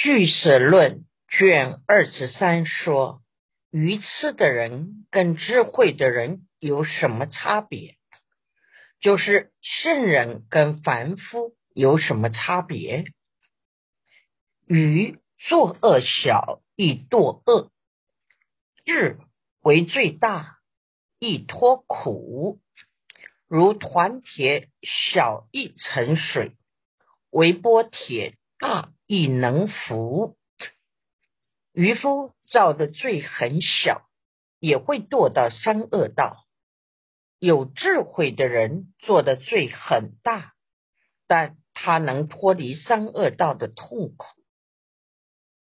据舍论卷二十三说，愚痴的人跟智慧的人有什么差别？就是圣人跟凡夫有什么差别？愚作恶小，易堕恶；智为最大，易脱苦。如团铁小易成水，为波铁大亦能浮。渔夫造的罪很小，也会堕到三恶道；有智慧的人做的罪很大，但他能脱离三恶道的痛苦。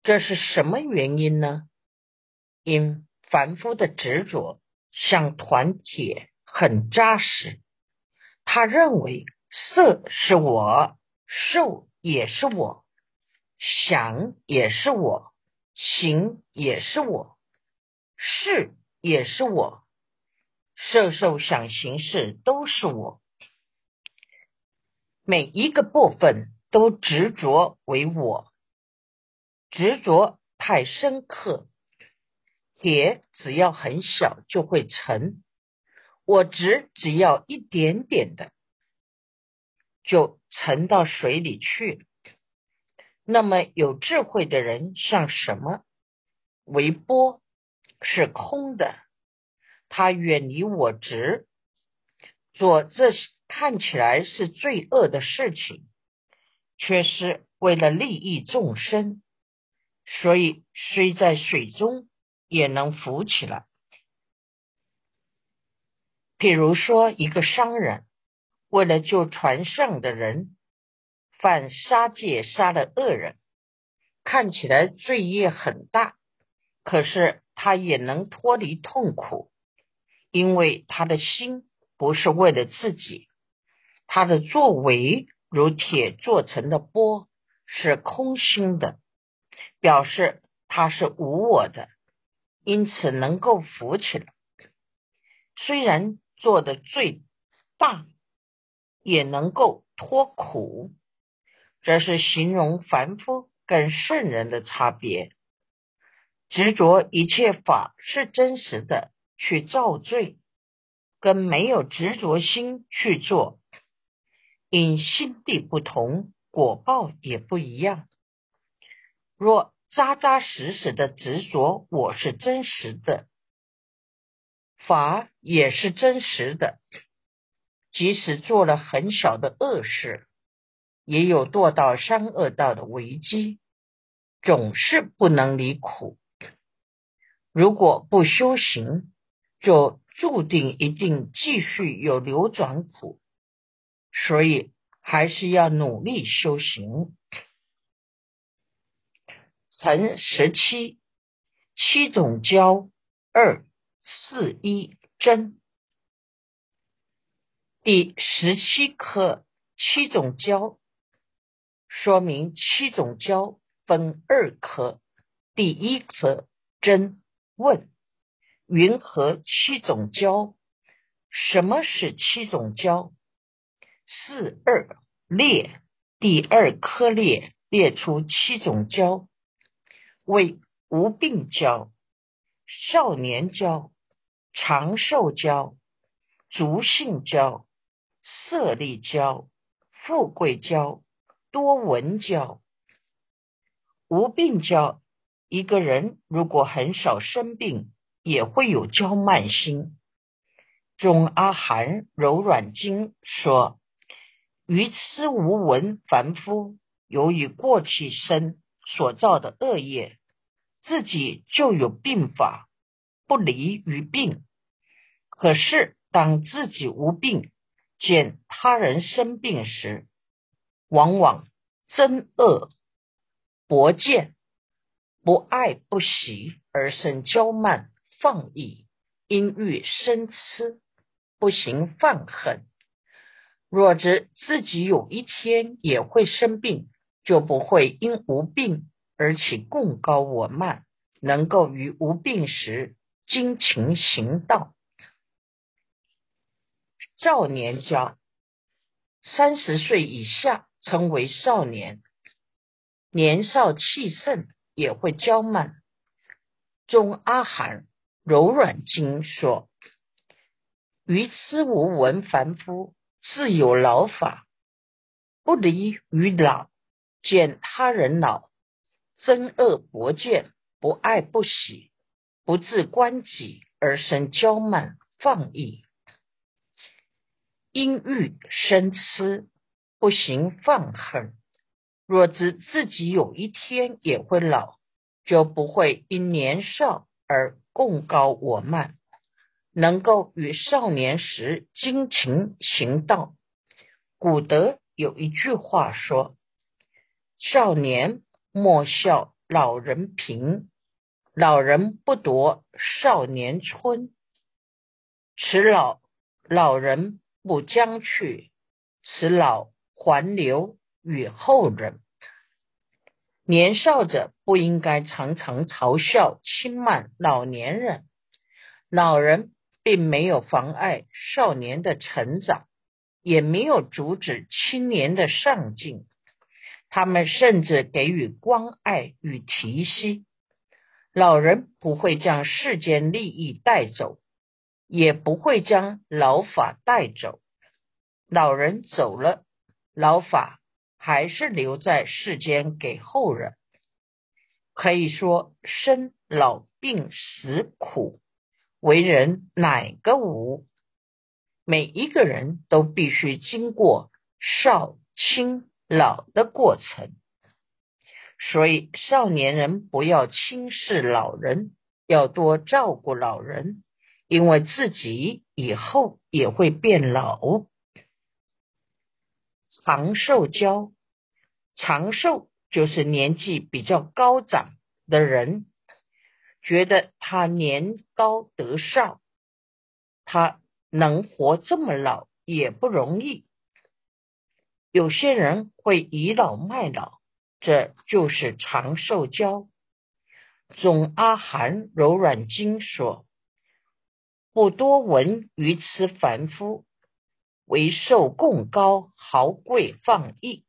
这是什么原因呢？因凡夫的执着像团铁，很扎实。他认为色是我，受也是我，想也是我，行也是我，事也是我，色受想行识都是我，每一个部分都执着为我，执着太深刻，铁只要很小就会沉。我执只要一点点的，就沉到水里去了。那么有智慧的人像什么？为波，是空的。他远离我执，做这看起来是罪恶的事情，却是为了利益众生，所以虽在水中也能浮起来。比如说，一个商人为了救船上的人，犯杀戒，杀了恶人，看起来罪业很大，可是他也能脱离痛苦，因为他的心不是为了自己，他的作为如铁做成的钵，是空心的，表示他是无我的，因此能够浮起来。虽然。做的最大，也能够脱苦，这是形容凡夫跟圣人的差别。执着一切法是真实的去造罪，跟没有执着心去做，因心地不同，果报也不一样。若扎扎实实的执着我是真实的。法也是真实的，即使做了很小的恶事，也有堕到三恶道的危机，总是不能离苦。如果不修行，就注定一定继续有流转苦，所以还是要努力修行。成十七七种教二。四一真，第十七课七种教，说明七种教分二科。第一课真问：云何七种教？什么是七种教？四二列，第二科列列出七种教，为无病教、少年教。长寿教、足性教、色力教、富贵教、多闻教、无病教。一个人如果很少生病，也会有娇慢心。中阿含柔软经说：愚痴无闻凡夫，由于过去生所造的恶业，自己就有病法。不离于病，可是当自己无病，见他人生病时，往往憎恶、薄见、不爱不喜，而生骄慢、放逸，因欲生痴，不行放狠。若知自己有一天也会生病，就不会因无病而起共高我慢，能够于无病时。精勤行道，少年家三十岁以下称为少年，年少气盛也会骄慢。中阿含柔软经说：“愚痴无闻凡夫自有老法，不离于老，见他人老，憎恶薄见，不爱不喜，不自观己而生骄慢放逸，因欲生痴，不行放恨。若知自己有一天也会老。”就不会因年少而共高我慢，能够与少年时精勤行道。古德有一句话说：“少年莫笑老人贫，老人不夺少年春。此老老人不将去，此老还留与后人。”年少者不应该常常嘲笑轻慢老年人，老人并没有妨碍少年的成长，也没有阻止青年的上进，他们甚至给予关爱与提携。老人不会将世间利益带走，也不会将老法带走。老人走了，老法。还是留在世间给后人。可以说，生老病死苦，为人哪个无？每一个人都必须经过少、青、老的过程。所以，少年人不要轻视老人，要多照顾老人，因为自己以后也会变老。长寿交。长寿就是年纪比较高长的人，觉得他年高德少，他能活这么老也不容易。有些人会倚老卖老，这就是长寿交。总阿含柔软经说：“不多闻于此凡夫，为寿共高，豪贵放逸。”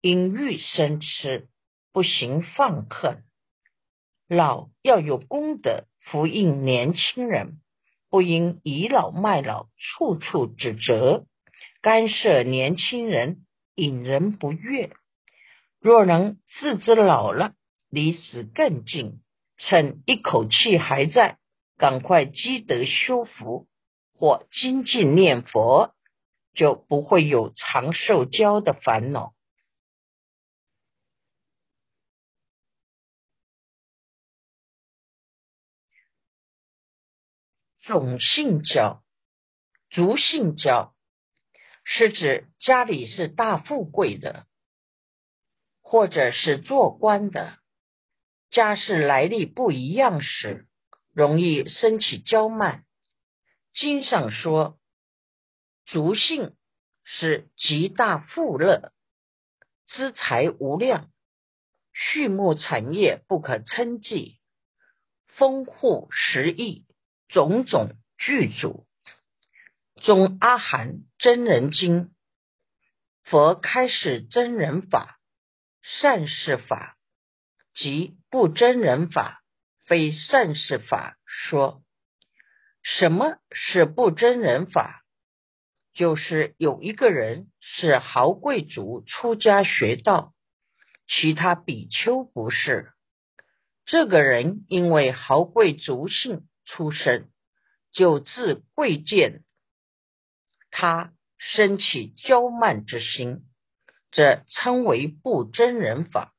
因欲生痴，不行放恨。老要有功德，福应年轻人，不应倚老卖老，处处指责，干涉年轻人，引人不悦。若能自知老了，离死更近，趁一口气还在，赶快积德修福，或精进念佛，就不会有长寿交的烦恼。种姓交、族姓交，是指家里是大富贵的，或者是做官的，家世来历不一样时，容易升起骄慢。经上说，族姓是极大富乐，资财无量，畜牧产业不可称计，丰富十亿。种种具足，中阿含真人经，佛开始真人法、善事法及不真人法、非善事法。说什么是不真人法？就是有一个人是豪贵族出家学道，其他比丘不是。这个人因为豪贵族性。出身就自贵贱，他生起骄慢之心，这称为不真人法。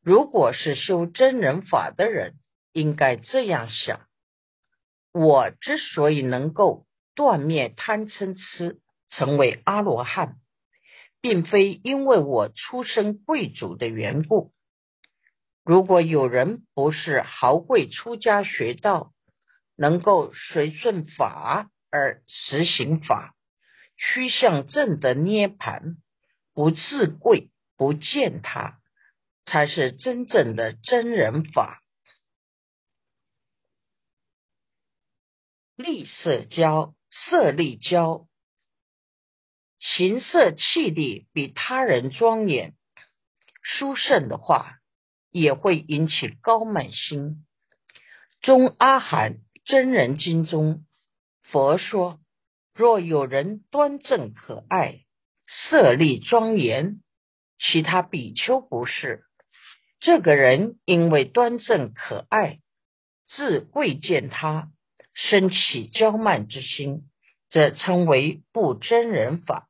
如果是修真人法的人，应该这样想：我之所以能够断灭贪嗔痴，成为阿罗汉，并非因为我出身贵族的缘故。如果有人不是豪贵出家学道，能够随顺法而实行法，趋向正的涅盘，不自贵不见他，才是真正的真人法。立色交、色立交，形色气力比他人庄严。殊胜的话，也会引起高慢心。中阿含真人经中，佛说：若有人端正可爱、色立庄严，其他比丘不是。这个人因为端正可爱，自贵见他，生起骄慢之心，则称为不真人法。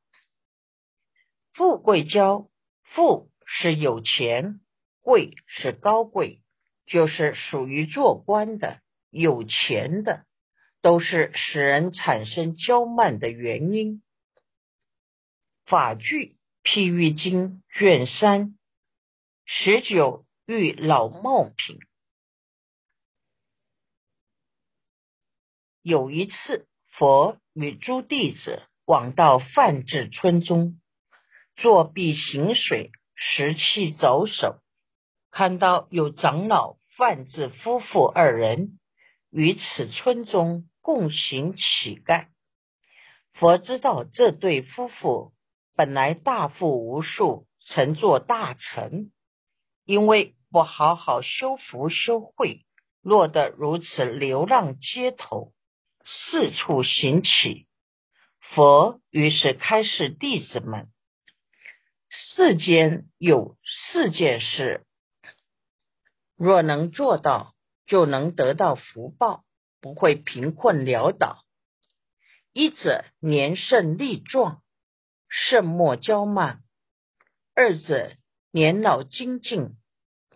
富贵骄，富是有钱，贵是高贵，就是属于做官的、有钱的，都是使人产生骄慢的原因。法句譬喻经卷三十九遇老茂品。有一次，佛与诸弟子往到范至村中。作壁行水，拾气走手，看到有长老范字夫妇二人于此村中共行乞丐。佛知道这对夫妇本来大富无数，曾做大臣，因为不好好修福修慧，落得如此流浪街头，四处行乞。佛于是开示弟子们。世间有四件事，若能做到，就能得到福报，不会贫困潦倒。一者年盛力壮，盛莫骄慢；二者年老精进，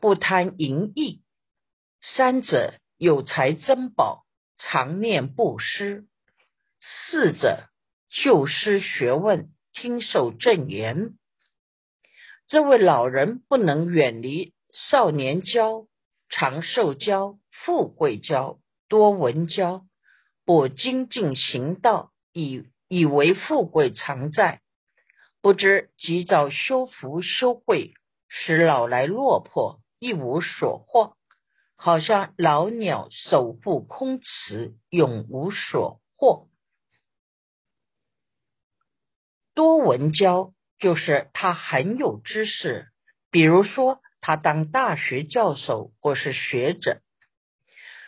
不贪淫逸；三者有财珍宝，常念布施；四者救师学问，听受正言。这位老人不能远离少年骄、长寿骄、富贵骄、多闻骄，不精进行道，以以为富贵常在，不知及早修福修慧，使老来落魄，一无所获，好像老鸟手不空持，永无所获。多闻教。就是他很有知识，比如说他当大学教授或是学者，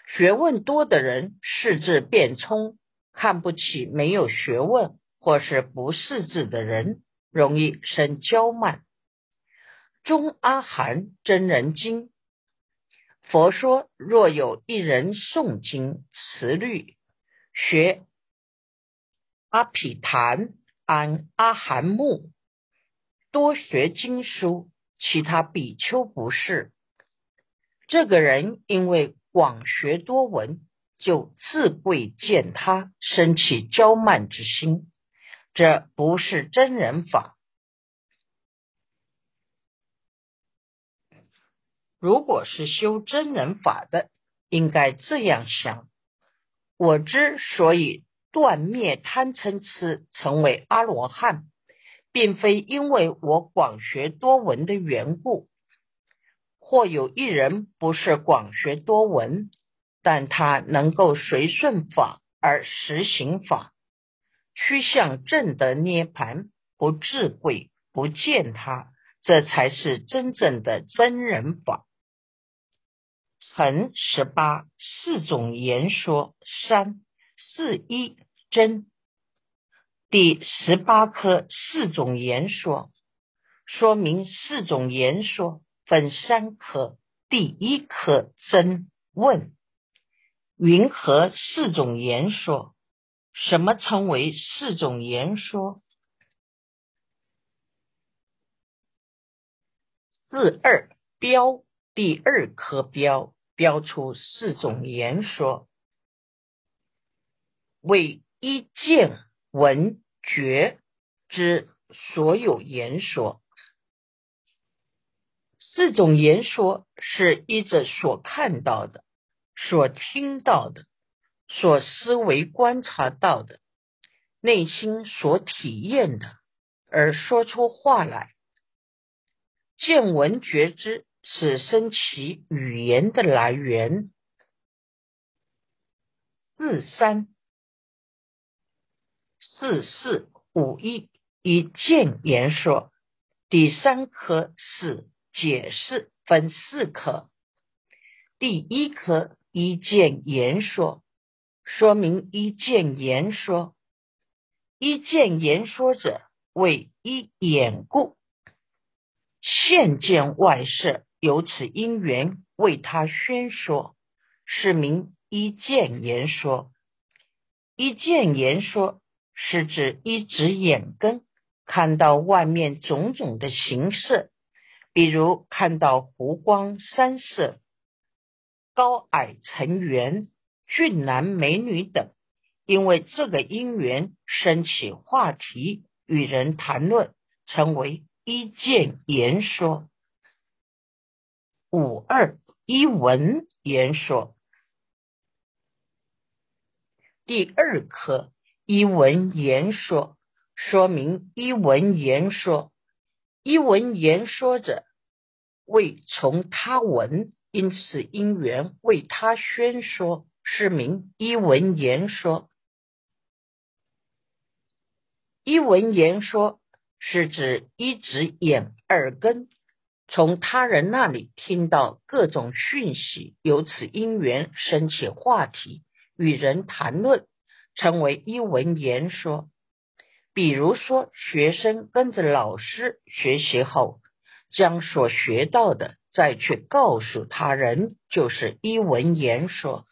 学问多的人识字变聪，看不起没有学问或是不识字的人，容易生骄慢。中阿含真人经，佛说：若有一人诵经持律，学阿毗昙安阿含目。多学经书，其他比丘不是。这个人因为广学多闻，就自贵见他，生起骄慢之心，这不是真人法。如果是修真人法的，应该这样想：我之所以断灭贪嗔痴，成为阿罗汉。并非因为我广学多闻的缘故，或有一人不是广学多闻，但他能够随顺法而实行法，趋向正德涅盘，不智慧，不见他，这才是真正的真人法。成十八四种言说三四一真。第十八科四种言说，说明四种言说分三科。第一科真问，云何四种言说？什么称为四种言说？四二标，第二颗标标出四种言说，为一见闻。觉之所有言说，四种言说是依着所看到的、所听到的、所思维观察到的、内心所体验的而说出话来。见闻觉知是升起语言的来源。四三。四四五一以见言说，第三科是解释分四科。第一科一见言说，说明一见言说。一见言说者，为一眼故，现见外事，由此因缘为他宣说，是名一见言说。一见言说是指一只眼根看到外面种种的形色，比如看到湖光山色。高矮成圆、俊男美女等，因为这个因缘升起话题，与人谈论，成为一见言说。五二一文言说，第二课一文言说，说明一文言说，一文言说者，为从他闻。因此，因缘为他宣说，是名一文言说。一文言说是指一指眼耳根从他人那里听到各种讯息，由此因缘生起话题，与人谈论，成为一文言说。比如说，学生跟着老师学习后，将所学到的。再去告诉他人，就是一文言说。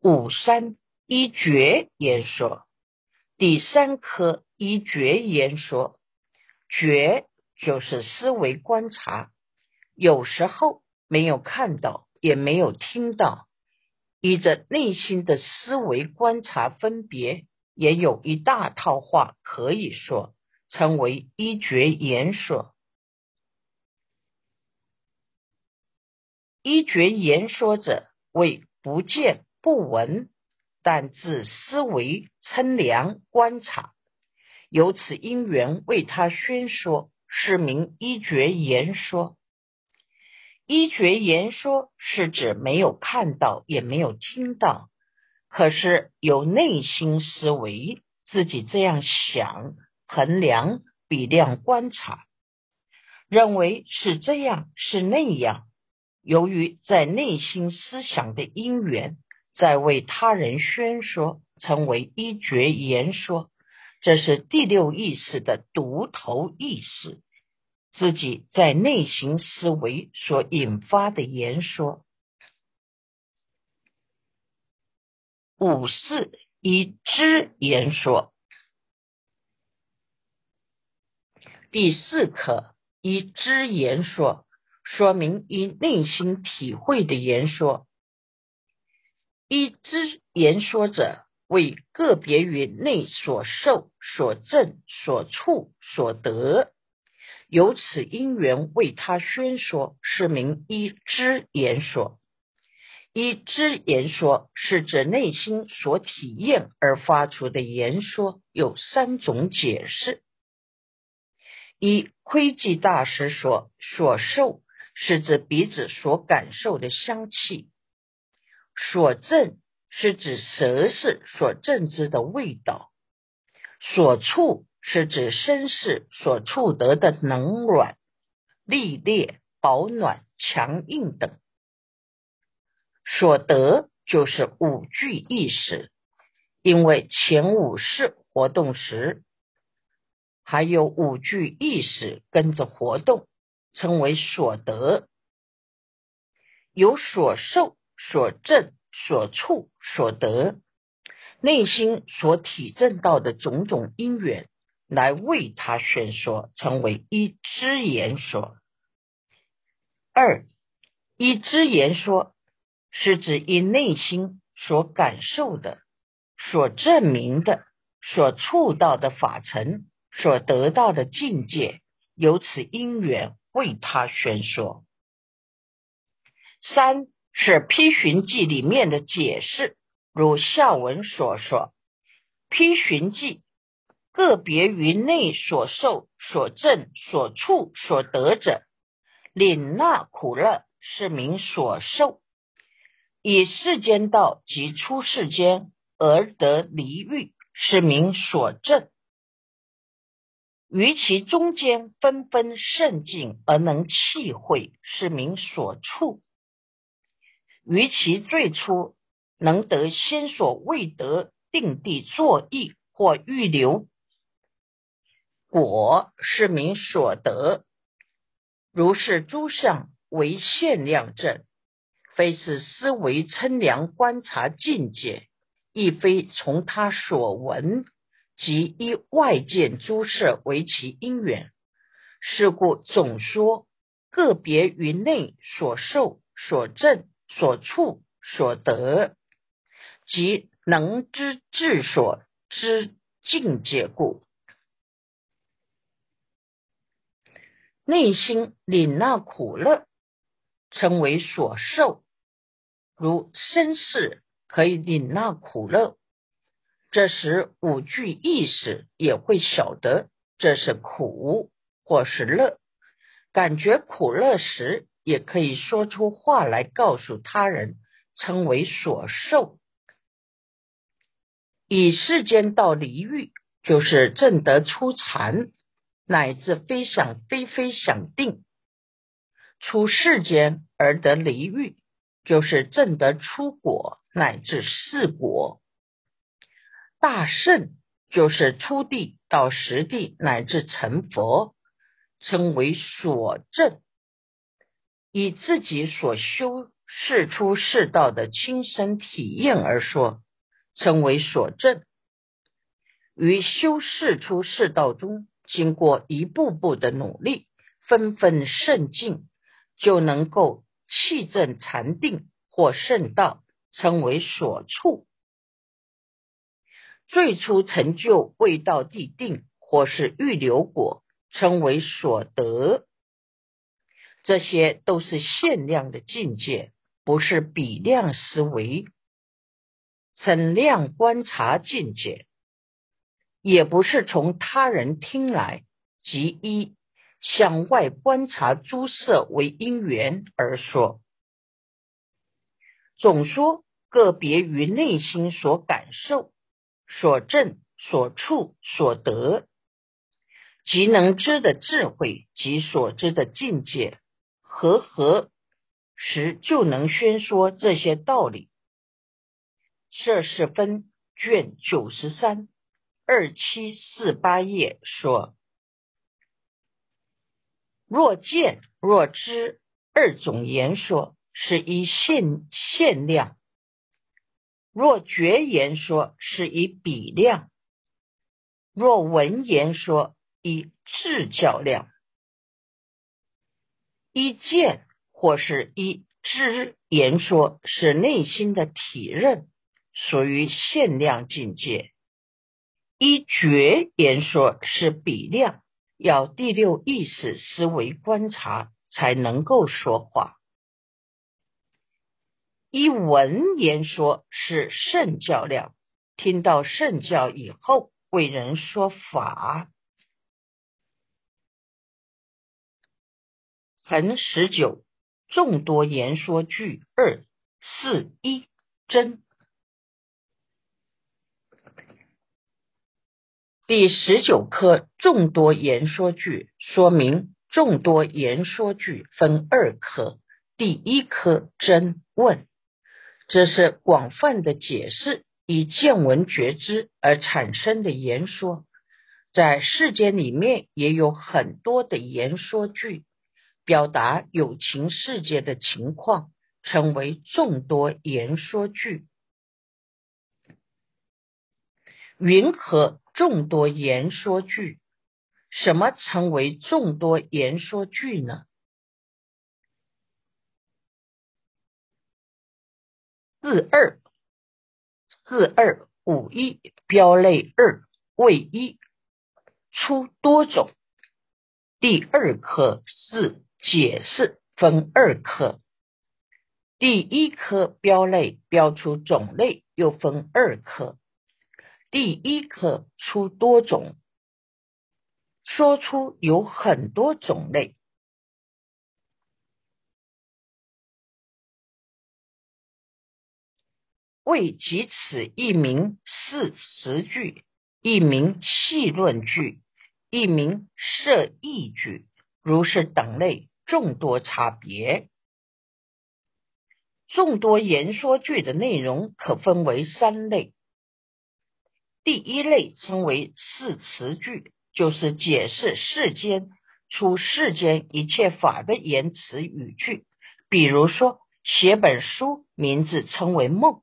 五三一觉言说，第三颗一觉言说，觉就是思维观察，有时候没有看到，也没有听到，依着内心的思维观察分别，也有一大套话可以说，称为一觉言说。一觉言说者，为不见不闻，但自思维称量观察，由此因缘为他宣说，是名一觉言说。一觉言说是指没有看到，也没有听到，可是有内心思维，自己这样想、衡量、比量、观察，认为是这样，是那样。由于在内心思想的因缘，在为他人宣说，成为一觉言说，这是第六意识的独头意识，自己在内心思维所引发的言说。五四一知言说，第四课一知言说。说明以内心体会的言说，一知言说者为个别于内所受、所证、所处、所得，由此因缘为他宣说，是名一知言说。一知言说是指内心所体验而发出的言说，有三种解释：一窥基大师说所受。是指鼻子所感受的香气，所证是指舌识所证知的味道，所触是指身世所触得的冷软、历烈、保暖、强硬等。所得就是五具意识，因为前五识活动时，还有五具意识跟着活动。称为所得，有所受、所证、所处、所得，内心所体证到的种种因缘，来为他宣说，成为一知言说。二一知言说，是指因内心所感受的、所证明的、所触到的法尘，所得到的境界，由此因缘。为他宣说。三是《批寻记》里面的解释，如下文所说，《批寻记》个别于内所受、所证、所处、所得者，领纳苦乐是名所受；以世间道及出世间而得离欲是名所证。于其中间纷纷甚尽而能气会，是名所处；于其最初能得先所未得定地作意或预留果，是名所得。如是诸相为限量证，非是思维称量观察境界，亦非从他所闻。即依外见诸事为其因缘，是故总说个别于内所受、所证、所处、所得，即能知智所知境界故。内心领纳苦乐，称为所受，如身世可以领纳苦乐。这时五句意识也会晓得这是苦或是乐，感觉苦乐时，也可以说出话来告诉他人，称为所受。以世间道离欲，就是正得出禅，乃至非想非非想定，出世间而得离欲，就是正得出果，乃至四果。大圣就是出地到实地乃至成佛，称为所证。以自己所修世出世道的亲身体验而说，称为所证。于修世出世道中，经过一步步的努力，纷纷胜进，就能够气正禅定或圣道，称为所处。最初成就未到地定，或是预留果，称为所得。这些都是限量的境界，不是比量思维、称量观察境界，也不是从他人听来，即一向外观察诸色为因缘而说。总说个别于内心所感受。所证、所处、所得，即能知的智慧及所知的境界，和合时就能宣说这些道理。这是分卷九十三二七四八页说：若见若知二种言说，是一限限量。若绝言说是以比量，若文言说以智较量，一见或是一知言说是内心的体认，属于限量境界；一觉言说是比量，要第六意识思维观察才能够说话。一闻言说是圣教量，听到圣教以后为人说法。横十九众多言说句二四一真。第十九课众多言说句说明众多言说句分二科，第一科真问。这是广泛的解释，以见闻觉知而产生的言说，在世间里面也有很多的言说句，表达有情世界的情况，称为众多言说句。云何众多言说句？什么成为众多言说句呢？四二。四二五一。标类二位一。出多种，第二科是解释分二科，第一科标类标出种类又分二科，第一课出多种，说出有很多种类。为即此一名四词句，一名细论句，一名设义句，如是等类众多差别。众多言说句的内容可分为三类。第一类称为四词句，就是解释世间出世间一切法的言辞语句。比如说，写本书，名字称为梦，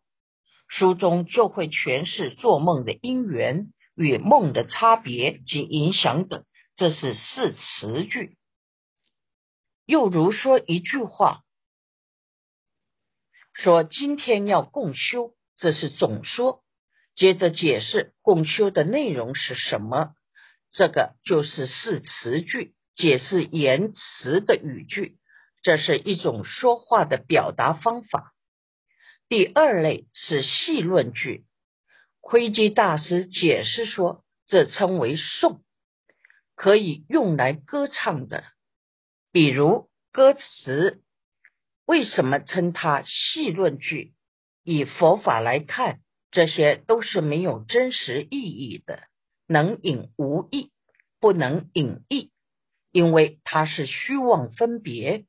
书中就会诠释做梦的因缘与梦的差别及影响等，这是四词句。又如说一句话。说今天要共修，这是总说。接着解释共修的内容是什么，这个就是四词句，解释言辞的语句，这是一种说话的表达方法。第二类是戏论句，窥基大师解释说，这称为颂，可以用来歌唱的，比如歌词。为什么称它戏论句？以佛法来看，这些都是没有真实意义的，能引无意，不能引意，因为它是虚妄分别。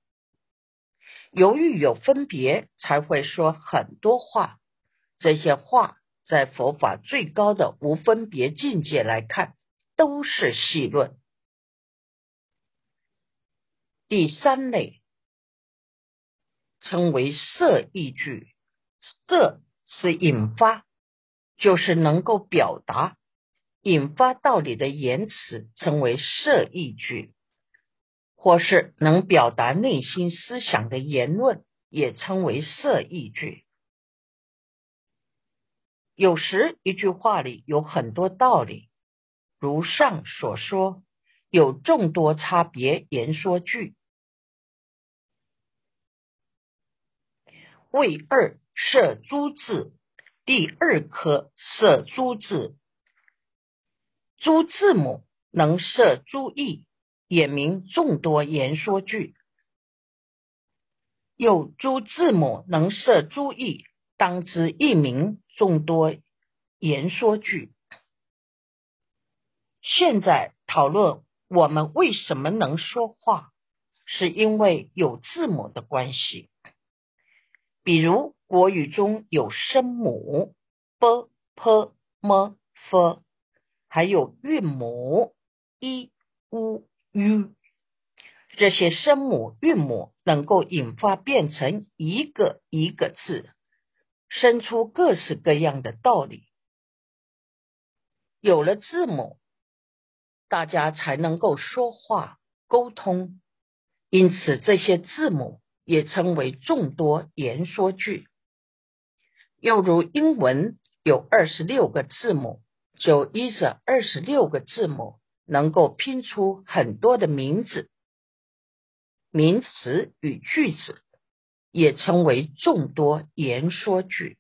由于有分别，才会说很多话。这些话在佛法最高的无分别境界来看，都是戏论。第三类。称为色意句，色是引发，就是能够表达、引发道理的言辞，称为设意句；或是能表达内心思想的言论，也称为设意句。有时一句话里有很多道理，如上所说，有众多差别言说句。为二设诸字，第二科设诸字，诸字母能设诸义，也名众多言说句。有诸字母能设诸义，当知一名众多言说句。现在讨论我们为什么能说话，是因为有字母的关系。比如国语中有声母 b、p、m、f，还有韵母 i、u、u，这些声母、韵母能够引发变成一个一个字，生出各式各样的道理。有了字母，大家才能够说话沟通，因此这些字母。也称为众多言说句，又如英文有二十六个字母，就依着二十六个字母，能够拼出很多的名字、名词与句子，也称为众多言说句。